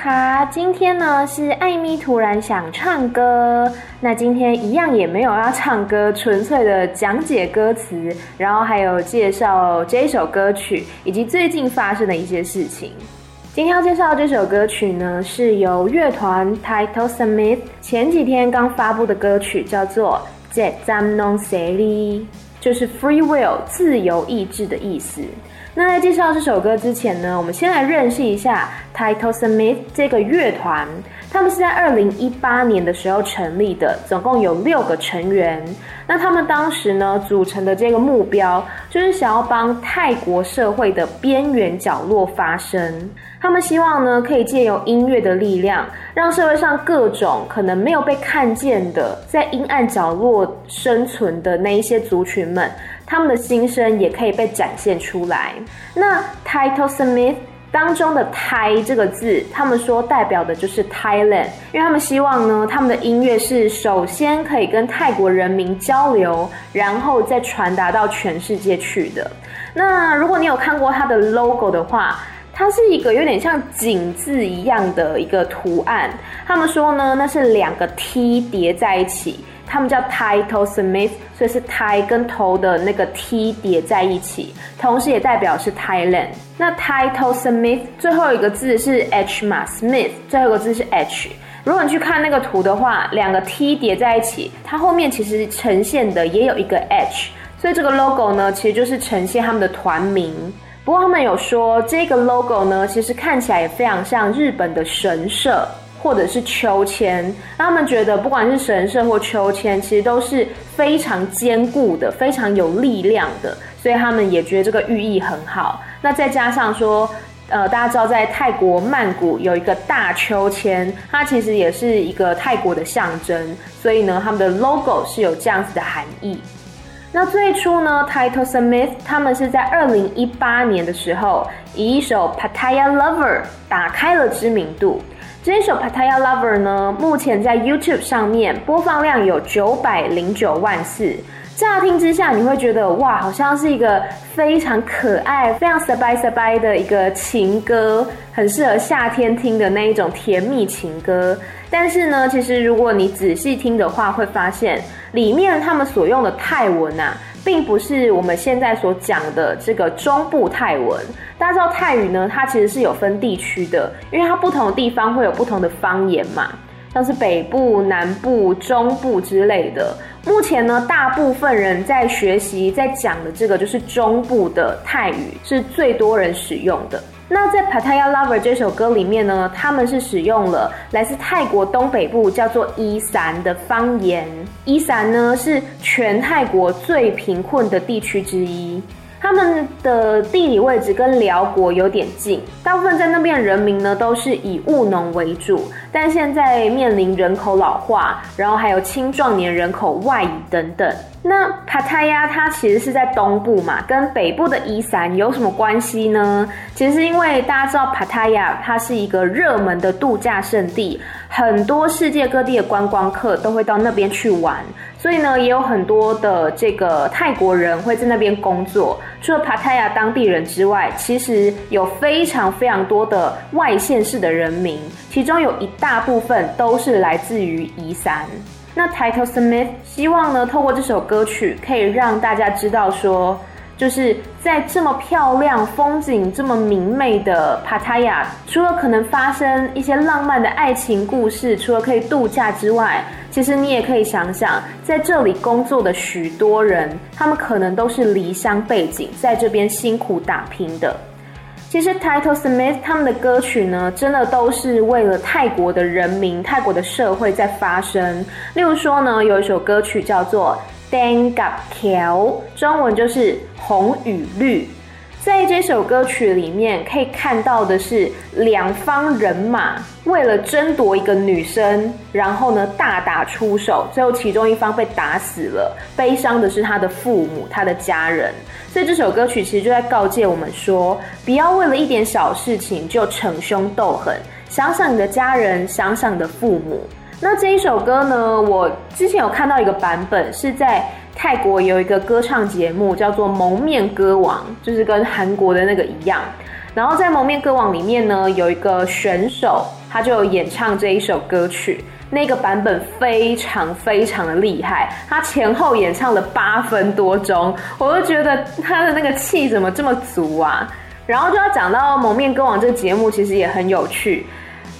卡，米娜卡，今天呢是艾咪突然想唱歌，那今天一样也没有要唱歌，纯粹的讲解歌词，然后还有介绍这首歌曲以及最近发生的一些事情。今天要介绍这首歌曲呢，是由乐团 Title Smith 前几天刚发布的歌曲，叫做《Jet Jam Non Seri》，就是 Free Will 自由意志的意思。那在介绍这首歌之前呢，我们先来认识一下 Title Smith 这个乐团。他们是在二零一八年的时候成立的，总共有六个成员。那他们当时呢，组成的这个目标，就是想要帮泰国社会的边缘角落发声。他们希望呢，可以借由音乐的力量，让社会上各种可能没有被看见的，在阴暗角落生存的那一些族群们，他们的心声也可以被展现出来。那 Title Smith。当中的“泰”这个字，他们说代表的就是 Thailand，因为他们希望呢，他们的音乐是首先可以跟泰国人民交流，然后再传达到全世界去的。那如果你有看过它的 logo 的话，它是一个有点像井字一样的一个图案。他们说呢，那是两个 T 叠在一起。他们叫 Title Smith，所以是台跟头的那个 T 叠在一起，同时也代表是 Thailand。那 Title Smith 最后一个字是 H 嘛，Smith 最后一个字是 H。如果你去看那个图的话，两个 T 叠在一起，它后面其实呈现的也有一个 H，所以这个 logo 呢，其实就是呈现他们的团名。不过他们有说，这个 logo 呢，其实看起来也非常像日本的神社。或者是秋千，他们觉得不管是神社或秋千，其实都是非常坚固的、非常有力量的，所以他们也觉得这个寓意很好。那再加上说，呃，大家知道在泰国曼谷有一个大秋千，它其实也是一个泰国的象征，所以呢，他们的 logo 是有这样子的含义。那最初呢，Title Smith 他们是在二零一八年的时候，以一首 Pattaya Lover 打开了知名度。这一首 Pattaya Lover 呢，目前在 YouTube 上面播放量有九百零九万次。乍听之下，你会觉得哇，好像是一个非常可爱、非常 sabai sabai 的一个情歌，很适合夏天听的那一种甜蜜情歌。但是呢，其实如果你仔细听的话，会发现里面他们所用的泰文啊。并不是我们现在所讲的这个中部泰文。大家知道泰语呢，它其实是有分地区的，因为它不同的地方会有不同的方言嘛，像是北部、南部、中部之类的。目前呢，大部分人在学习在讲的这个就是中部的泰语，是最多人使用的。那在 Pattaya Lover 这首歌里面呢，他们是使用了来自泰国东北部叫做伊散的方言。伊散呢是全泰国最贫困的地区之一。他们的地理位置跟寮国有点近，大部分在那边的人民呢都是以务农为主，但现在面临人口老化，然后还有青壮年人口外移等等。那帕塔亚它其实是在东部嘛，跟北部的伊散有什么关系呢？其实因为大家知道帕塔亚它是一个热门的度假胜地，很多世界各地的观光客都会到那边去玩，所以呢，也有很多的这个泰国人会在那边工作。除了帕塔亚当地人之外，其实有非常非常多的外县市的人民，其中有一大部分都是来自于伊山。那 Title Smith 希望呢，透过这首歌曲，可以让大家知道说，就是在这么漂亮、风景这么明媚的 Pattaya，除了可能发生一些浪漫的爱情故事，除了可以度假之外，其实你也可以想想，在这里工作的许多人，他们可能都是离乡背景，在这边辛苦打拼的。其实 Title Smith 他们的歌曲呢，真的都是为了泰国的人民、泰国的社会在发声。例如说呢，有一首歌曲叫做《Deng Gap Kiau》，中文就是红与绿。在这首歌曲里面，可以看到的是两方人马为了争夺一个女生，然后呢大打出手，最后其中一方被打死了，悲伤的是他的父母、他的家人。所以这首歌曲其实就在告诫我们说，不要为了一点小事情就逞凶斗狠，想想你的家人，想想你的父母。那这一首歌呢，我之前有看到一个版本是在。泰国有一个歌唱节目叫做《蒙面歌王》，就是跟韩国的那个一样。然后在《蒙面歌王》里面呢，有一个选手，他就演唱这一首歌曲。那个版本非常非常的厉害，他前后演唱了八分多钟，我都觉得他的那个气怎么这么足啊！然后就要讲到《蒙面歌王》这个节目，其实也很有趣。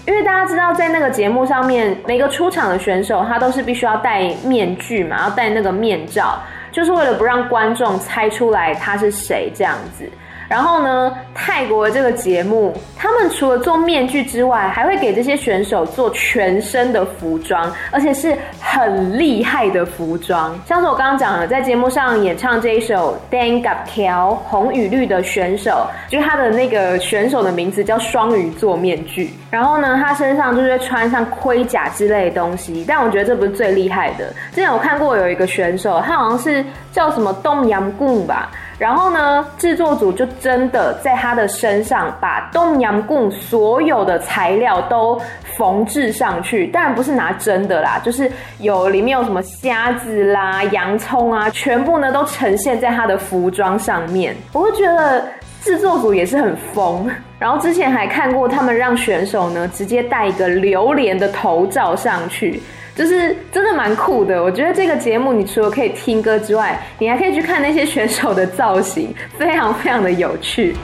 因为大家知道，在那个节目上面，每个出场的选手他都是必须要戴面具嘛，要戴那个面罩，就是为了不让观众猜出来他是谁这样子。然后呢，泰国这个节目，他们除了做面具之外，还会给这些选手做全身的服装，而且是很厉害的服装。像是我刚刚讲的，在节目上演唱这一首《Dang Gap Kao》红与绿的选手，就是他的那个选手的名字叫双鱼座面具。然后呢，他身上就是穿上盔甲之类的东西。但我觉得这不是最厉害的。之前我看过有一个选手，他好像是叫什么东阳贡吧。然后呢，制作组就真的在他的身上把冬阳贡所有的材料都缝制上去，当然不是拿真的啦，就是有里面有什么虾子啦、洋葱啊，全部呢都呈现在他的服装上面。我会觉得制作组也是很疯。然后之前还看过他们让选手呢直接戴一个榴莲的头罩上去。就是真的蛮酷的，我觉得这个节目你除了可以听歌之外，你还可以去看那些选手的造型，非常非常的有趣。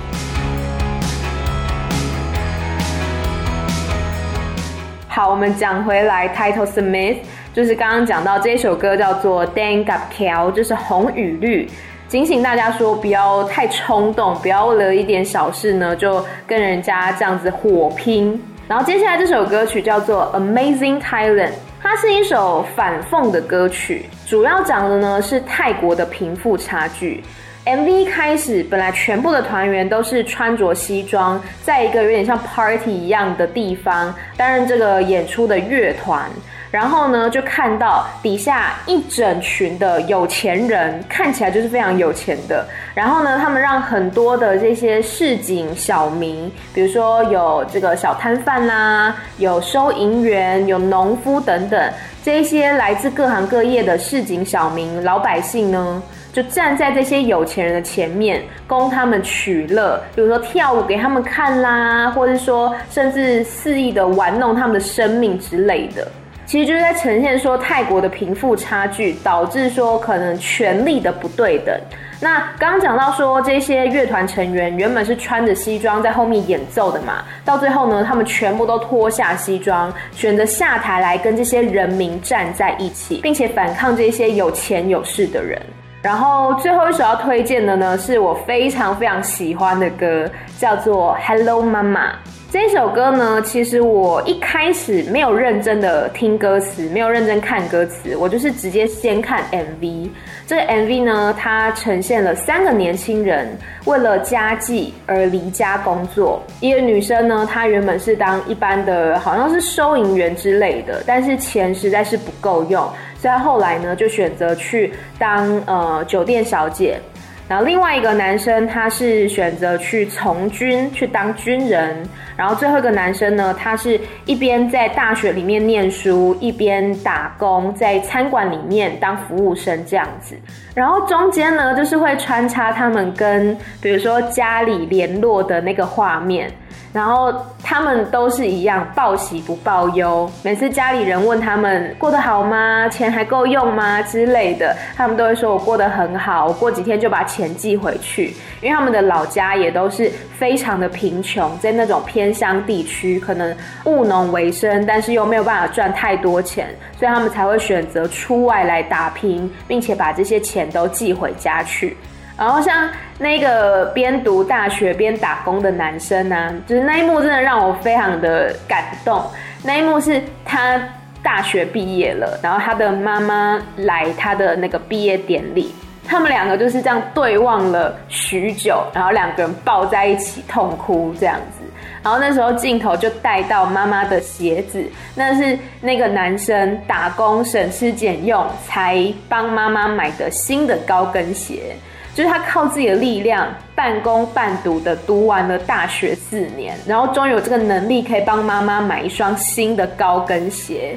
好，我们讲回来，Title Smith 就是刚刚讲到这首歌叫做《Dang Up Kiao》，就是红与绿，警醒大家说不要太冲动，不要为了一点小事呢就跟人家这样子火拼。然后接下来这首歌曲叫做《Amazing Thailand》。它是一首反讽的歌曲，主要讲的呢是泰国的贫富差距。MV 开始本来全部的团员都是穿着西装，在一个有点像 party 一样的地方担任这个演出的乐团。然后呢，就看到底下一整群的有钱人，看起来就是非常有钱的。然后呢，他们让很多的这些市井小民，比如说有这个小摊贩啦，有收银员，有农夫等等，这些来自各行各业的市井小民老百姓呢，就站在这些有钱人的前面，供他们取乐，比如说跳舞给他们看啦，或者说甚至肆意的玩弄他们的生命之类的。其实就是在呈现说泰国的贫富差距，导致说可能权力的不对等。那刚刚讲到说这些乐团成员原本是穿着西装在后面演奏的嘛，到最后呢，他们全部都脱下西装，选择下台来跟这些人民站在一起，并且反抗这些有钱有势的人。然后最后一首要推荐的呢，是我非常非常喜欢的歌，叫做《Hello Mama》。这首歌呢，其实我一开始没有认真的听歌词，没有认真看歌词，我就是直接先看 MV。这个 MV 呢，它呈现了三个年轻人为了家计而离家工作。一个女生呢，她原本是当一般的，好像是收银员之类的，但是钱实在是不够用，所以她后来呢就选择去当呃酒店小姐。然后另外一个男生，他是选择去从军，去当军人。然后最后一个男生呢，他是一边在大学里面念书，一边打工，在餐馆里面当服务生这样子。然后中间呢，就是会穿插他们跟，比如说家里联络的那个画面。然后他们都是一样，报喜不报忧。每次家里人问他们过得好吗？钱还够用吗？之类的，他们都会说我过得很好，我过几天就把钱寄回去。因为他们的老家也都是非常的贫穷，在那种偏乡地区，可能务农为生，但是又没有办法赚太多钱，所以他们才会选择出外来打拼，并且把这些钱都寄回家去。然后像那个边读大学边打工的男生呢、就是那一幕真的让我非常的感动。那一幕是他大学毕业了，然后他的妈妈来他的那个毕业典礼，他们两个就是这样对望了许久，然后两个人抱在一起痛哭这样子。然后那时候镜头就带到妈妈的鞋子，那是那个男生打工省吃俭用才帮妈妈买的新的高跟鞋，就是他靠自己的力量半工半读的读完了大学四年，然后终于有这个能力可以帮妈妈买一双新的高跟鞋。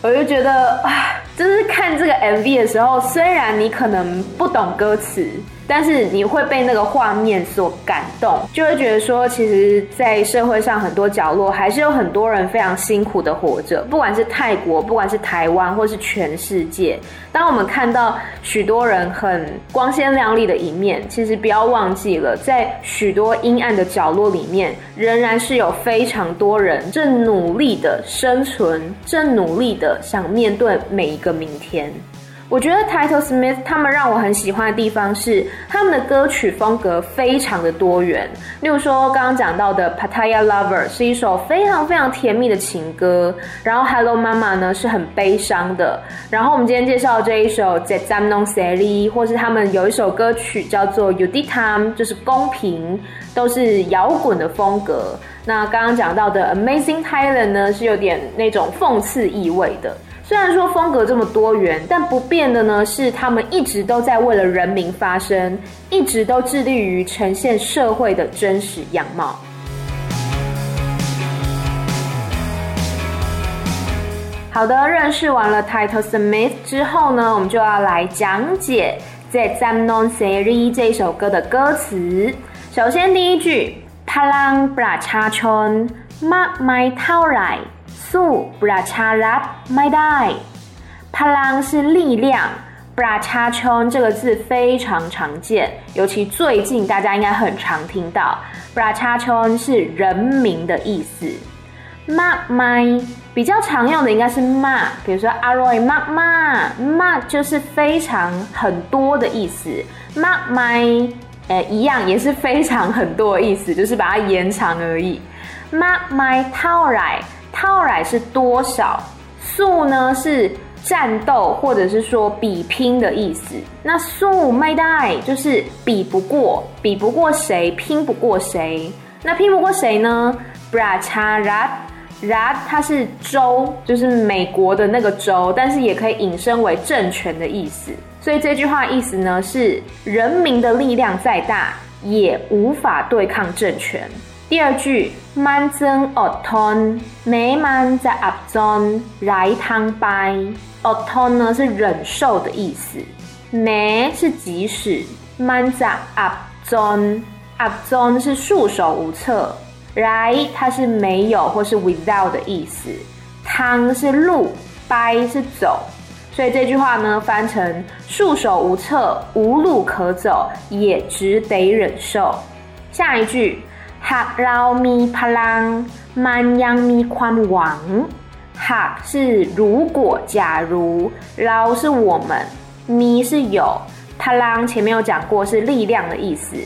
我就觉得啊，就是看这个 MV 的时候，虽然你可能不懂歌词。但是你会被那个画面所感动，就会觉得说，其实，在社会上很多角落，还是有很多人非常辛苦的活着，不管是泰国，不管是台湾，或是全世界。当我们看到许多人很光鲜亮丽的一面，其实不要忘记了，在许多阴暗的角落里面，仍然是有非常多人正努力的生存，正努力的想面对每一个明天。我觉得 Title Smith 他们让我很喜欢的地方是他们的歌曲风格非常的多元。例如说刚刚讲到的 Pattaya Lover 是一首非常非常甜蜜的情歌，然后 Hello Mama 呢是很悲伤的，然后我们今天介绍这一首 Zetsamnon Seri 或是他们有一首歌曲叫做 U Di Tam，就是公平，都是摇滚的风格。那刚刚讲到的 Amazing Thailand 呢是有点那种讽刺意味的。虽然说风格这么多元，但不变的呢是他们一直都在为了人民发声，一直都致力于呈现社会的真实样貌。好的，认识完了 Title Smith 之后呢，我们就要来讲解在 Zetsamnon Seri 这首歌的歌词。首先第一句，Palang Bra Cha Chon Mak Mai Thaurai 素布拉查拉麦代，帕朗是力量，布拉查琼这个字非常常见，尤其最近大家应该很常听到。布拉查琼是人民的意思，麦麦比较常用的应该是麦，比如说阿瑞麦麦麦就是非常很多的意思，麦麦呃一样也是非常很多的意思，就是把它延长而已。麦麦套来。套来是多少？素呢是战斗或者是说比拼的意思。那素没带就是比不过，比不过谁，拼不过谁。那拼不过谁呢？BRA CHA RA RA，它是州，就是美国的那个州，但是也可以引申为政权的意思。所以这句话意思呢是人民的力量再大，也无法对抗政权。第二句，man 增 oton，man 在 abzon 来汤掰，oton 呢是忍受的意思，没是即使，man 在 abzon，abzon 是束手无策，来它是没有或是 without 的意思，汤是路，掰是走，所以这句话呢翻成束手无策，无路可走，也只得忍受。下一句。哈捞咪帕浪，曼央咪宽王。哈是如果，假如，捞是我们，咪是有，帕浪前面有讲过是力量的意思。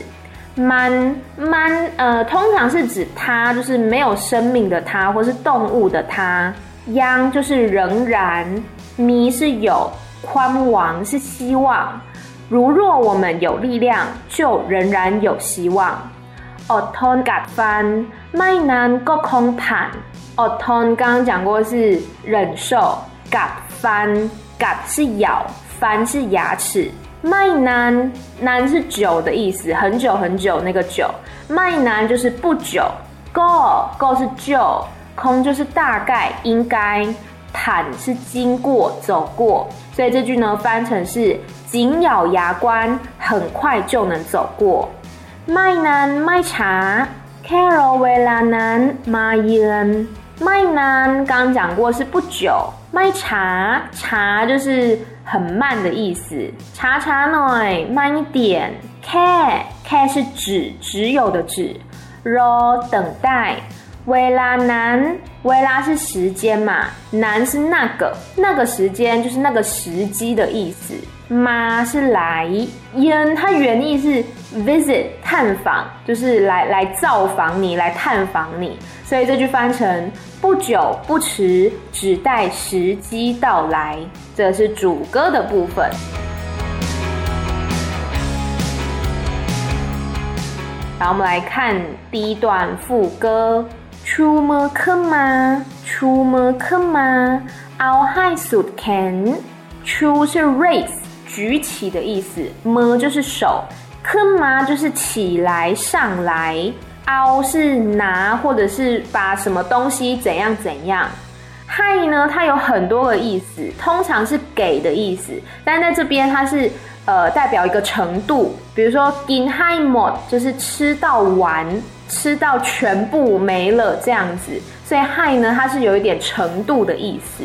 曼曼呃，通常是指它，就是没有生命的它，或是动物的它。央就是仍然，咪是有，宽王是希望。如若我们有力量，就仍然有希望。อดทนกัดฟันไม่นานก็คงผ่านอดทน刚刚讲过是忍受กัดฟันกัด是咬ฟัน是牙齿ไม่นานน是久的意思很久很久那个久ไม่นาน就是不久 go go 是就空就是大概应该ผ่าน是经过走过所以这句呢翻成是紧咬牙关很快就能走过 ไม่นานไม่ช้าแค่รอเวลานั้นมาเยือนไม่นาน刚刚讲过是不久ไม่ช้าช้就是很慢的意思ช้าช้าหน่อย慢一点แค่แค่是指只有的指รอ等待 维拉男维拉是时间嘛男是那个那个时间就是那个时机的意思妈是来烟它原意是 visit 探访就是来来造访你来探访你。所以这句翻成不久不迟只待时机到来。这是主歌的部分。然后我们来看第一段副歌。出么坑吗？出么坑吗？Our hi suit can。出是 raise 举起的意思，么就是手，坑吗就是起来上来。凹是拿或者是把什么东西怎样怎样。hi 呢，它有很多个意思，通常是给的意思，但在这边它是呃代表一个程度，比如说 in high mod” 就是吃到完，吃到全部没了这样子，所以 high 呢，它是有一点程度的意思。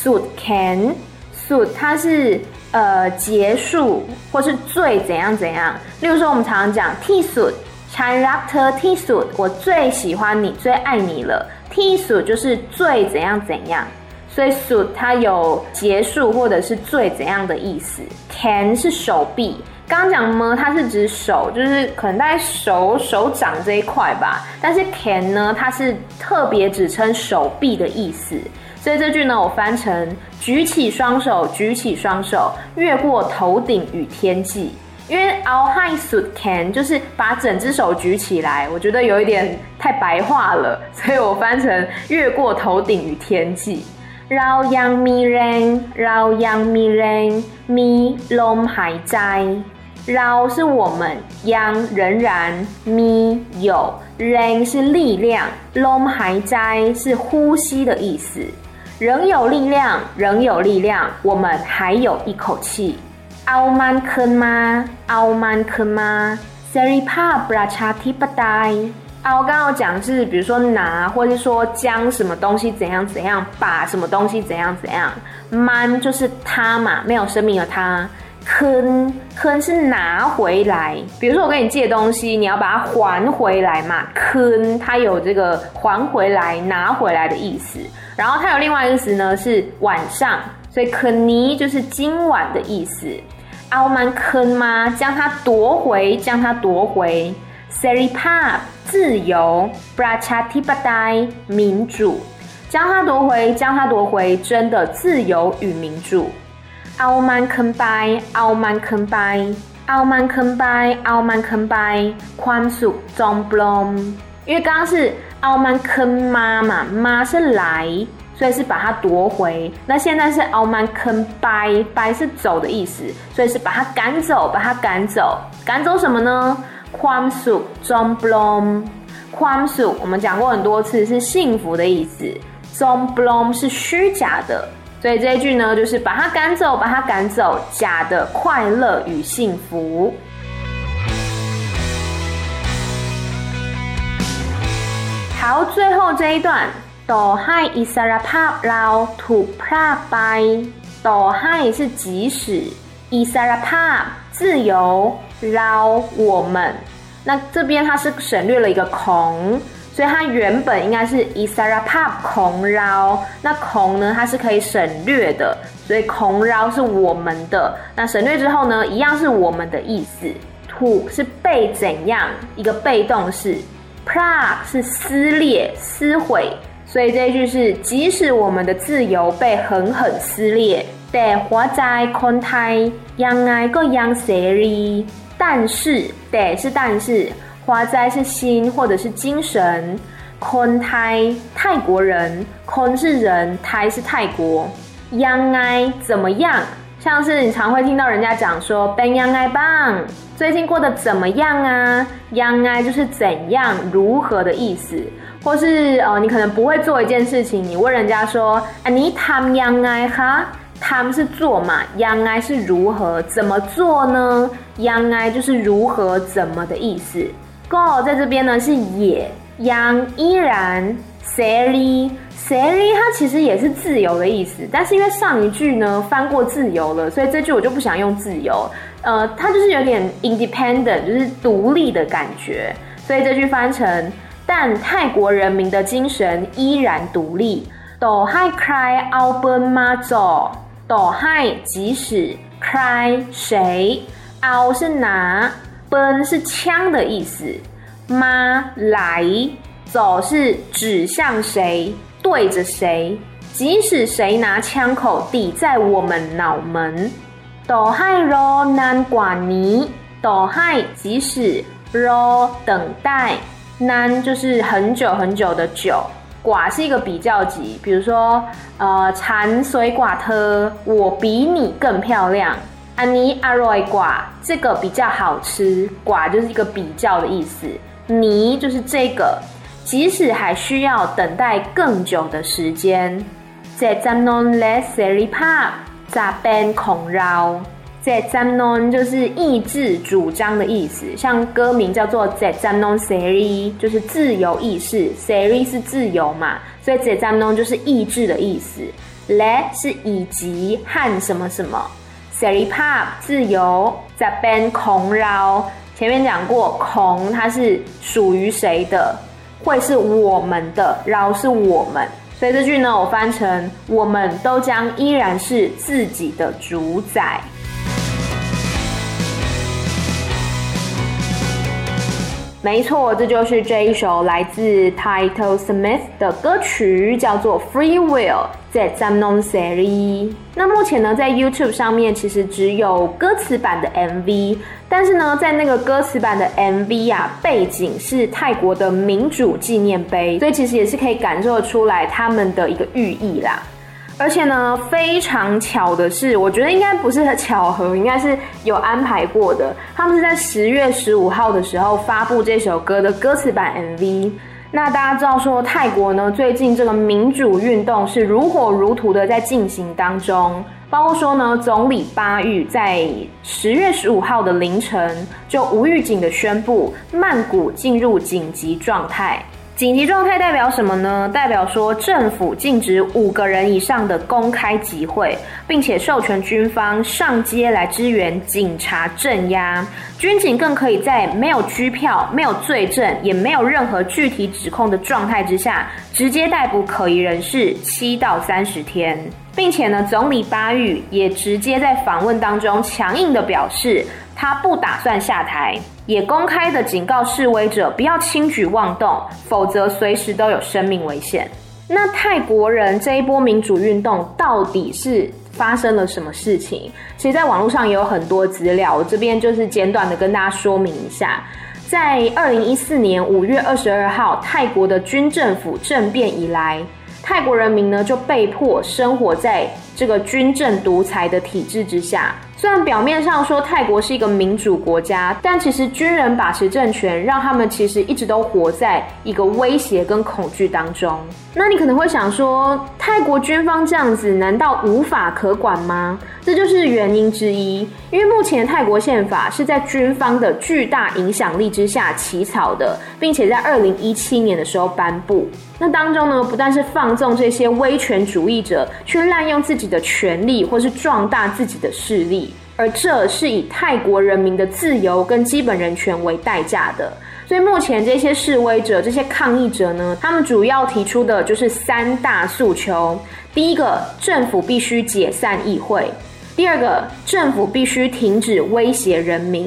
suit can suit 它是呃结束或是最怎样怎样。例如说我们常常讲 t suit Character T s u t 我最喜欢你最爱你了 T s u t 就是最怎样怎样。所以 suit 它有结束或者是最怎样的意思。can 是手臂。刚刚讲么，它是指手，就是可能在手手掌这一块吧。但是 can 呢，它是特别指称手臂的意思。所以这句呢，我翻成举起双手，举起双手，越过头顶与天际。因为 Our high suit can 就是把整只手举起来，我觉得有一点太白话了，所以我翻成越过头顶与天际。เรายังมีแรงเรายังมีแรงมีลมหายใจ 老是我们，央仍然咪有，扔是力量，long 还在是呼吸的意思，仍有力量，仍有力量，我们还有一口气。ao man ken ma，ao man ken ma，seri pa brachatipadai 啊，我刚刚讲是，比如说拿，或者说将什么东西怎样怎样，把什么东西怎样怎样，man 就是他嘛，没有生命的他。坑坑是拿回来比如说我跟你借东西你要把它还回来嘛坑它有这个还回来拿回来的意思。然后它有另外一个词呢是晚上所以坑就是今晚的意思。阿曼坑吗？将它夺回将它夺回。Seripa 自由。Brachati 巴达民主。将它夺回将它夺回真的自由与民主。เอามันคืนไปเอามันคืนไปเอามันคืนไปเอามันคืนไปความสุขจอมปลอม因为刚刚是เอามันคืนมา嘛，มา是来。所以是把它夺回。那现在是เอามันคืนไป，ไป是走的意思，所以是把它赶走，把它赶走。赶走什么呢？ความสุขจอมปลอม。ความสุข我们讲过很多次，是幸福的意思。จอมปลอม是虚假的， 所以这一句呢就是把他赶走把他赶走假的快乐与幸福。好最后这一段哆嗨 is a rappa raw to 是即使 is a rappa 自由捞我们。那这边它是省略了一个空所以它原本应该是 isara pap 空绕，那空呢，它是可以省略的，所以空绕是我们的。那省略之后呢，一样是我们的意思。土是被怎样一个被动式 p r a k 是撕裂、撕毁，所以这一句是即使我们的自由被狠狠撕裂，得活在空胎，但是得是。但是花斋是心或者是精神空胎泰国人空是人胎是泰国央 i 怎么样？像是你常会听到人家讲说 ben young i 棒最近过得怎么样啊？央 i 就是怎样如何的意思？或是哦你可能不会做一件事情你问人家说啊你他们央 i 哈？他们是做嘛？央 i 是如何？怎么做呢？央 i 就是如何怎么的意思？go 在这边呢是也，yang 依然，sally sally 它其实也是自由的意思，但是因为上一句呢翻过自由了，所以这句我就不想用自由，呃，它就是有点 independent，就是独立的感觉，所以这句翻成，但泰国人民的精神依然独立。do hi cry open ma zo do hi 即使 cry 谁 ao 是拿。奔是枪的意思妈来走是指向谁对着谁即使谁拿枪口抵在我们脑门斗嗨 ro 难寡泥斗嗨即使罗等待难就是很久很久的久寡是一个比较级比如说呃馋水寡特我比你更漂亮。阿尼阿瑞寡，这个比较好吃，寡就是一个比较的意思，你就是这个，即使还需要等待更久的时间，在咱侬来十里帕，咋变空绕？在咱侬就是意志主张的意思，像歌名叫做在咱侬 seri，就是自由意识，seri 是自由嘛，所以在咱侬就是意志的意思。来是以及和什么什么，seri pa 自由，，Japan 空绕。前面讲过，空它是属于谁的，会是我们的，扰是我们，所以这句呢，我翻成我们都将依然是自己的主宰。没错，这就是这一首来自 Title Smith 的歌曲，叫做 Free Will，在 Zamnon Seri。那目前呢，在 YouTube 上面其实只有歌词版的 MV，但是呢，在那个歌词版的 MV 啊，背景是泰国的民主纪念碑，所以其实也是可以感受出来他们的一个寓意啦。而且呢，非常巧的是，我觉得应该不是巧合，应该是有安排过的。他们是在十月十五号的时候发布这首歌的歌词版 MV。那大家知道说，泰国呢最近这个民主运动是如火如荼的在进行当中，包括说呢，总理巴育在十月十五号的凌晨就无预警的宣布曼谷进入紧急状态。紧急状态代表什么呢？代表说政府禁止五个人以上的公开集会，并且授权军方上街来支援警察镇压。军警更可以在没有拘票、没有罪证、也没有任何具体指控的状态之下，直接逮捕可疑人士七到三十天，并且呢，总理巴育也直接在访问当中强硬的表示，他不打算下台。也公开的警告示威者不要轻举妄动，否则随时都有生命危险。那泰国人这一波民主运动到底是发生了什么事情？其实，在网络上也有很多资料，我这边就是简短的跟大家说明一下。在二零一四年五月二十二号，泰国的军政府政变以来，泰国人民呢就被迫生活在这个军政独裁的体制之下。虽然表面上说泰国是一个民主国家，但其实军人把持政权，让他们其实一直都活在一个威胁跟恐惧当中。那你可能会想说，泰国军方这样子，难道无法可管吗？这就是原因之一。因为目前泰国宪法是在军方的巨大影响力之下起草的，并且在二零一七年的时候颁布。那当中呢，不但是放纵这些威权主义者去滥用自己的权利，或是壮大自己的势力。而这是以泰国人民的自由跟基本人权为代价的，所以目前这些示威者、这些抗议者呢，他们主要提出的就是三大诉求：第一个，政府必须解散议会；第二个，政府必须停止威胁人民；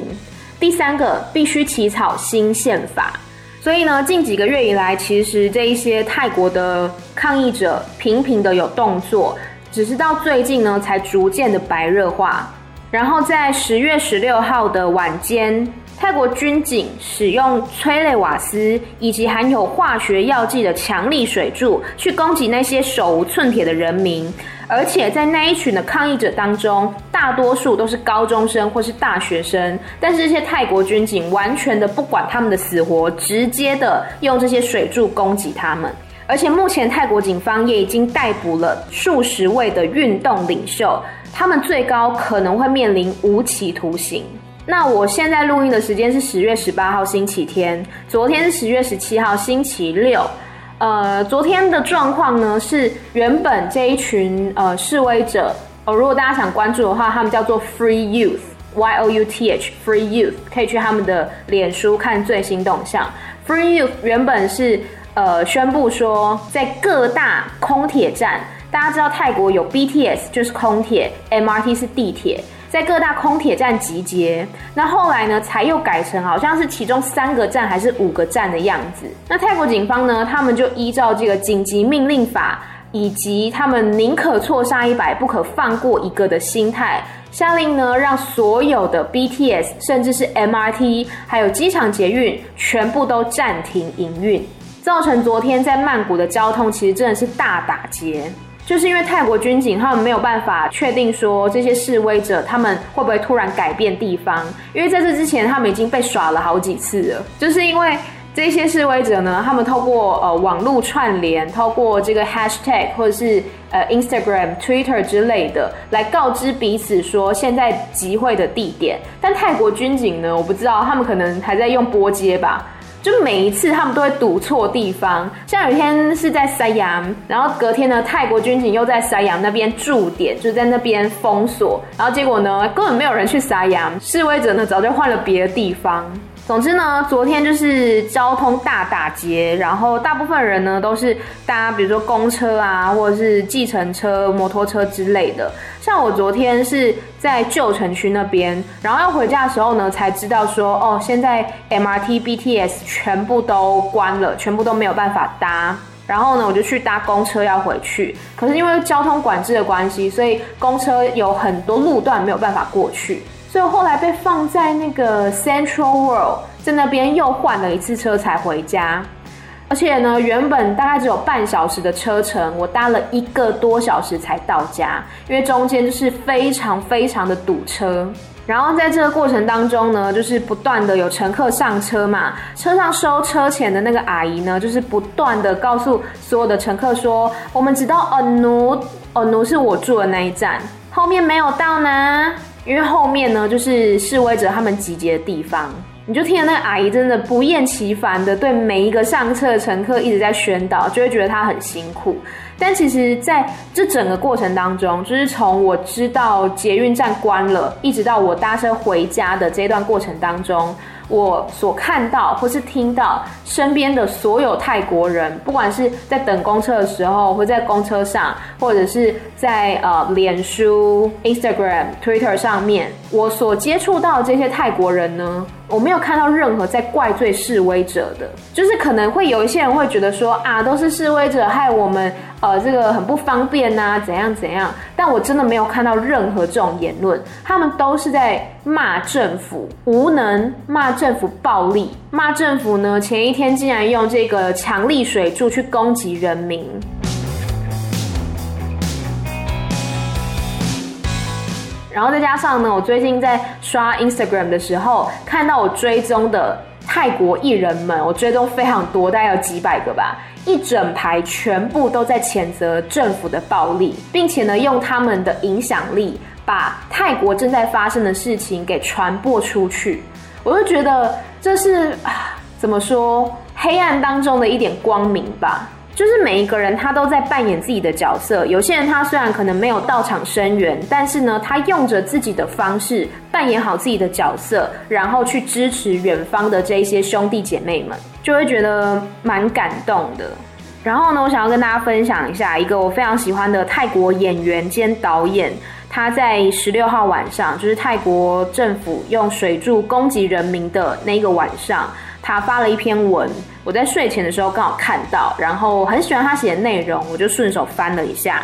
第三个，必须起草新宪法。所以呢，近几个月以来，其实这一些泰国的抗议者频频的有动作，只是到最近呢，才逐渐的白热化。然后在十月十六号的晚间，泰国军警使用催泪瓦斯以及含有化学药剂的强力水柱去攻击那些手无寸铁的人民，而且在那一群的抗议者当中，大多数都是高中生或是大学生，但是这些泰国军警完全的不管他们的死活，直接的用这些水柱攻击他们。而且目前泰国警方也已经逮捕了数十位的运动领袖。他们最高可能会面临无期徒刑。那我现在录音的时间是十月十八号星期天，昨天是十月十七号星期六。呃，昨天的状况呢是，原本这一群呃示威者，呃，如果大家想关注的话，他们叫做 Free Youth，Y O U T H，Free Youth，可以去他们的脸书看最新动向。Free Youth 原本是呃宣布说，在各大空铁站。大家知道泰国有 BTS，就是空铁；MRT 是地铁，在各大空铁站集结。那后来呢，才又改成好像是其中三个站还是五个站的样子。那泰国警方呢，他们就依照这个紧急命令法，以及他们宁可错杀一百，不可放过一个的心态，下令呢让所有的 BTS，甚至是 MRT，还有机场捷运全部都暂停营运，造成昨天在曼谷的交通其实真的是大打劫。就是因为泰国军警他们没有办法确定说这些示威者他们会不会突然改变地方，因为在这之前他们已经被耍了好几次了，就是因为。这些示威者呢，他们透过呃网络串联，透过这个 hashtag 或者是呃 Instagram、Twitter 之类的，来告知彼此说现在集会的地点。但泰国军警呢，我不知道，他们可能还在用波接吧。就每一次他们都会堵错地方，像有一天是在塞阳，然后隔天呢，泰国军警又在塞阳那边驻点，就在那边封锁，然后结果呢，根本没有人去塞阳，示威者呢早就换了别的地方。总之呢，昨天就是交通大打劫，然后大部分人呢都是搭，比如说公车啊，或者是计程车、摩托车之类的。像我昨天是在旧城区那边，然后要回家的时候呢，才知道说，哦，现在 MRT、BTS 全部都关了，全部都没有办法搭。然后呢，我就去搭公车要回去，可是因为交通管制的关系，所以公车有很多路段没有办法过去。所以后来被放在那个 Central World，在那边又换了一次车才回家，而且呢，原本大概只有半小时的车程，我搭了一个多小时才到家，因为中间就是非常非常的堵车。然后在这个过程当中呢，就是不断的有乘客上车嘛，车上收车钱的那个阿姨呢，就是不断的告诉所有的乘客说，我们只到 Anu，Anu 是我住的那一站，后面没有到呢。因为后面呢，就是示威者他们集结的地方，你就听到那个阿姨真的不厌其烦的对每一个上车的乘客一直在宣导，就会觉得她很辛苦。但其实在这整个过程当中，就是从我知道捷运站关了，一直到我搭车回家的这段过程当中。我所看到或是听到身边的所有泰国人，不管是在等公车的时候，或在公车上，或者是在呃脸书、Instagram、Twitter 上面，我所接触到这些泰国人呢，我没有看到任何在怪罪示威者的，就是可能会有一些人会觉得说啊，都是示威者害我们。呃，这个很不方便呐、啊，怎样怎样？但我真的没有看到任何这种言论，他们都是在骂政府无能，骂政府暴力，骂政府呢。前一天竟然用这个强力水柱去攻击人民，然后再加上呢，我最近在刷 Instagram 的时候，看到我追踪的泰国艺人们，我追踪非常多，大概有几百个吧。一整排全部都在谴责政府的暴力，并且呢，用他们的影响力把泰国正在发生的事情给传播出去。我就觉得这是怎么说，黑暗当中的一点光明吧。就是每一个人他都在扮演自己的角色。有些人他虽然可能没有到场声援，但是呢，他用着自己的方式扮演好自己的角色，然后去支持远方的这一些兄弟姐妹们。就会觉得蛮感动的。然后呢，我想要跟大家分享一下一个我非常喜欢的泰国演员兼导演，他在十六号晚上，就是泰国政府用水柱攻击人民的那个晚上，他发了一篇文。我在睡前的时候刚好看到，然后很喜欢他写的内容，我就顺手翻了一下。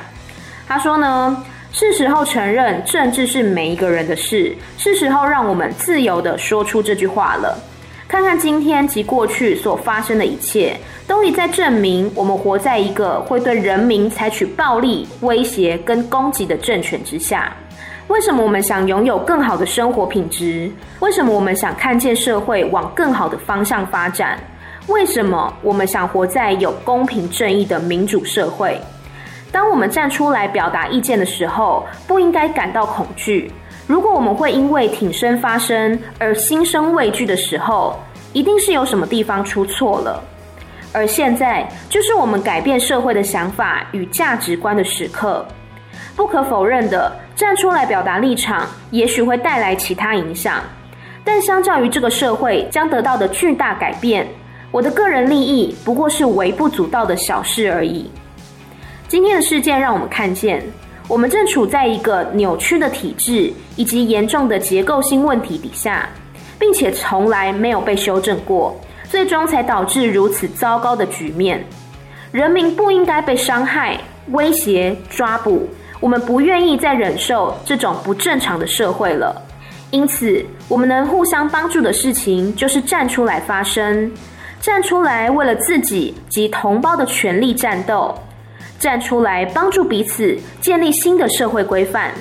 他说呢，是时候承认政治是每一个人的事，是时候让我们自由地说出这句话了。看看今天及过去所发生的一切，都一再证明我们活在一个会对人民采取暴力、威胁跟攻击的政权之下。为什么我们想拥有更好的生活品质？为什么我们想看见社会往更好的方向发展？为什么我们想活在有公平正义的民主社会？当我们站出来表达意见的时候，不应该感到恐惧。如果我们会因为挺身发声而心生畏惧的时候，一定是有什么地方出错了。而现在就是我们改变社会的想法与价值观的时刻。不可否认的，站出来表达立场，也许会带来其他影响，但相较于这个社会将得到的巨大改变，我的个人利益不过是微不足道的小事而已。今天的事件让我们看见。我们正处在一个扭曲的体制以及严重的结构性问题底下，并且从来没有被修正过，最终才导致如此糟糕的局面。人民不应该被伤害，威胁、抓捕，我们不愿意再忍受这种不正常的社会了。因此，我们能互相帮助的事情，就是站出来发声，站出来为了自己及同胞的权利战斗，站出来帮助彼此建立新的社会规范，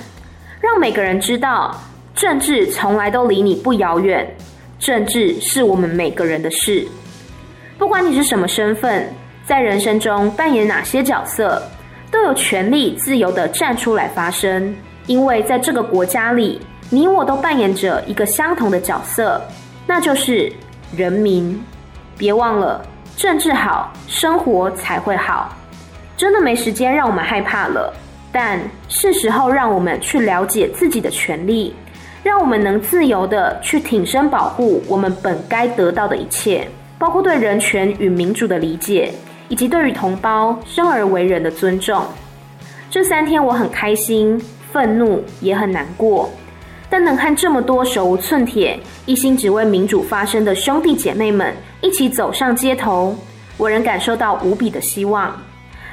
让每个人知道，政治从来都离你不遥远，政治是我们每个人的事。不管你是什么身份，在人生中扮演哪些角色，都有权利自由地站出来发声，因为在这个国家里。你我都扮演着一个相同的角色，那就是人民。别忘了，政治好，生活才会好。真的没时间让我们害怕了，但是时候让我们去了解自己的权利，让我们能自由地去挺身保护我们本该得到的一切，包括对人权与民主的理解，以及对于同胞生而为人的尊重。这三天我很开心、愤怒，也很难过。但能和这么多手无寸铁、一心只为民主发声的兄弟姐妹们一起走上街头，我仍感受到无比的希望。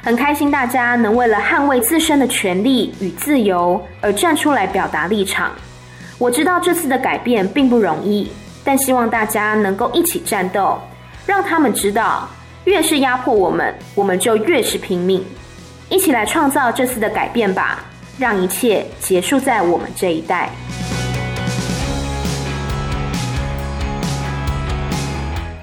很开心大家能为了捍卫自身的权利与自由而站出来表达立场。我知道这次的改变并不容易，但希望大家能够一起战斗，让他们知道，越是压迫我们，我们就越是拼命。一起来创造这次的改变吧，让一切结束在我们这一代。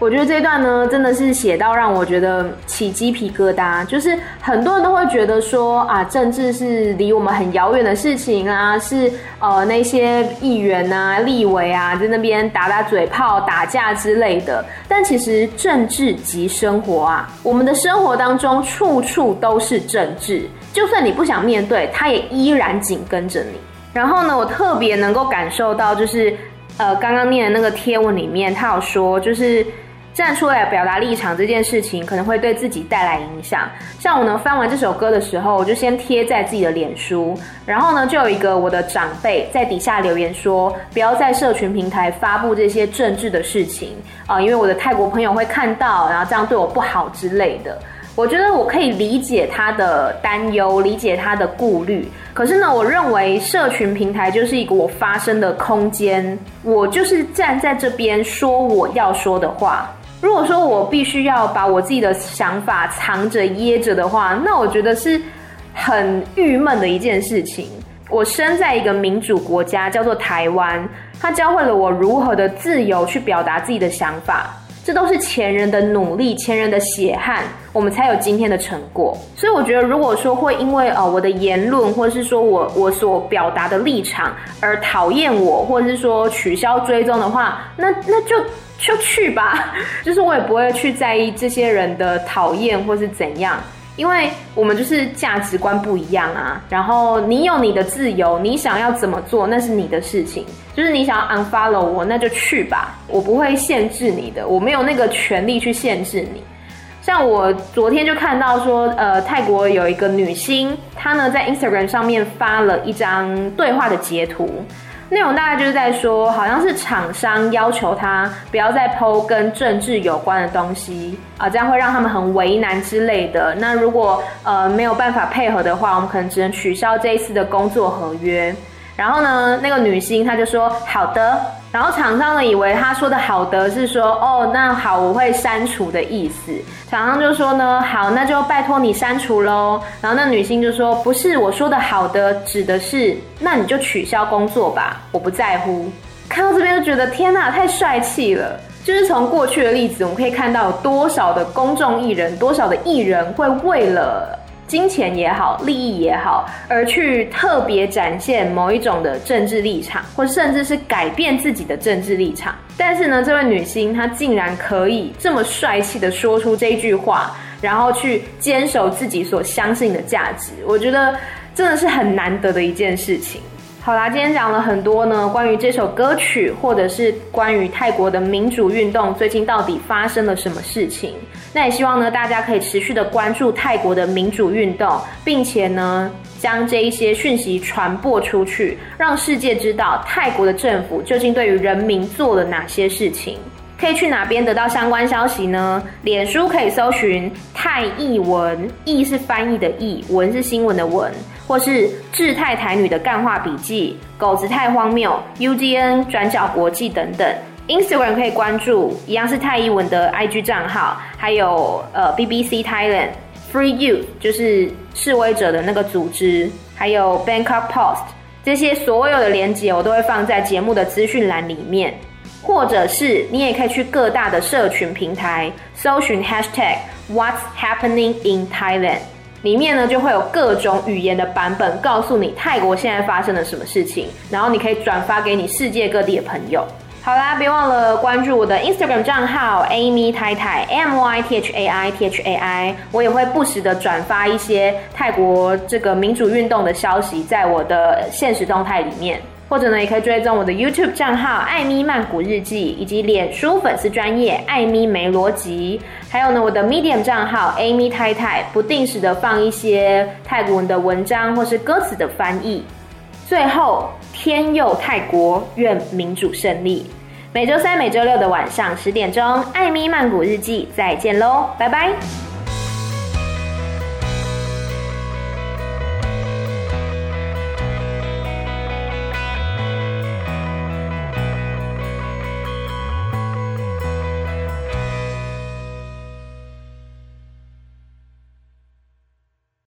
我觉得这一段呢，真的是写到让我觉得起鸡皮疙瘩。就是很多人都会觉得说啊，政治是离我们很遥远的事情啊，是呃那些议员啊、立委啊在那边打打嘴炮、打架之类的。但其实政治即生活啊，我们的生活当中处处都是政治，就算你不想面对，它也依然紧跟着你。然后呢，我特别能够感受到，就是呃刚刚念的那个贴文里面，他有说就是。站出来表达立场这件事情，可能会对自己带来影响。像我呢，翻完这首歌的时候，我就先贴在自己的脸书，然后呢，就有一个我的长辈在底下留言说，不要在社群平台发布这些政治的事情啊，因为我的泰国朋友会看到，然后这样对我不好之类的。我觉得我可以理解他的担忧，理解他的顾虑。可是呢，我认为社群平台就是一个我发声的空间，我就是站在这边说我要说的话。如果说我必须要把我自己的想法藏着掖着的话，那我觉得是很郁闷的一件事情。我生在一个民主国家，叫做台湾，它教会了我如何的自由去表达自己的想法。这都是前人的努力，前人的血汗，我们才有今天的成果。所以我觉得，如果说会因为呃我的言论，或者是说我我所表达的立场而讨厌我，或者是说取消追踪的话，那那就。就去吧，就是我也不会去在意这些人的讨厌或是怎样，因为我们就是价值观不一样啊。然后你有你的自由，你想要怎么做那是你的事情，就是你想要 unfollow 我，那就去吧，我不会限制你的，我没有那个权利去限制你。像我昨天就看到说，呃，泰国有一个女星，她呢在 Instagram 上面发了一张对话的截图。内容大概就是在说，好像是厂商要求他不要再抛跟政治有关的东西啊，这样会让他们很为难之类的。那如果呃没有办法配合的话，我们可能只能取消这一次的工作合约。然后呢，那个女星她就说好的，然后厂商呢以为他说的好的是说哦，那好，我会删除的意思。厂商就说呢，好，那就拜托你删除喽。然后那女星就说不是，我说的好的指的是，那你就取消工作吧，我不在乎。看到这边就觉得天哪，太帅气了。就是从过去的例子，我们可以看到有多少的公众艺人，多少的艺人会为了。金钱也好，利益也好，而去特别展现某一种的政治立场，或甚至是改变自己的政治立场。但是呢，这位女星她竟然可以这么帅气的说出这句话，然后去坚守自己所相信的价值，我觉得真的是很难得的一件事情。好啦，今天讲了很多呢，关于这首歌曲，或者是关于泰国的民主运动，最近到底发生了什么事情？那也希望呢，大家可以持续的关注泰国的民主运动，并且呢，将这一些讯息传播出去，让世界知道泰国的政府究竟对于人民做了哪些事情。可以去哪边得到相关消息呢？脸书可以搜寻泰译文，译是翻译的译，文是新闻的文，或是志泰台女的干话笔记，狗子太荒谬，UDN 转角国际等等。Instagram 可以关注，一样是泰艺文的 IG 账号，还有呃 BBC Thailand Free You 就是示威者的那个组织，还有 Bangkok Post 这些所有的连接我都会放在节目的资讯栏里面，或者是你也可以去各大的社群平台搜寻 Hashtag What's Happening in Thailand，里面呢就会有各种语言的版本告诉你泰国现在发生了什么事情，然后你可以转发给你世界各地的朋友。好啦，别忘了关注我的 Instagram 账号 Amy 太太 M Y T H A I T H A I，我也会不时的转发一些泰国这个民主运动的消息在我的现实动态里面，或者呢，也可以追踪我的 YouTube 账号艾咪曼谷日记，以及脸书粉丝专页艾咪没逻辑，还有呢，我的 Medium 账号 Amy 太太，不定时的放一些泰国文的文章或是歌词的翻译。最后，天佑泰国，愿民主胜利。每周三、每周六的晚上十点钟，艾咪曼谷日记，再见喽，拜拜。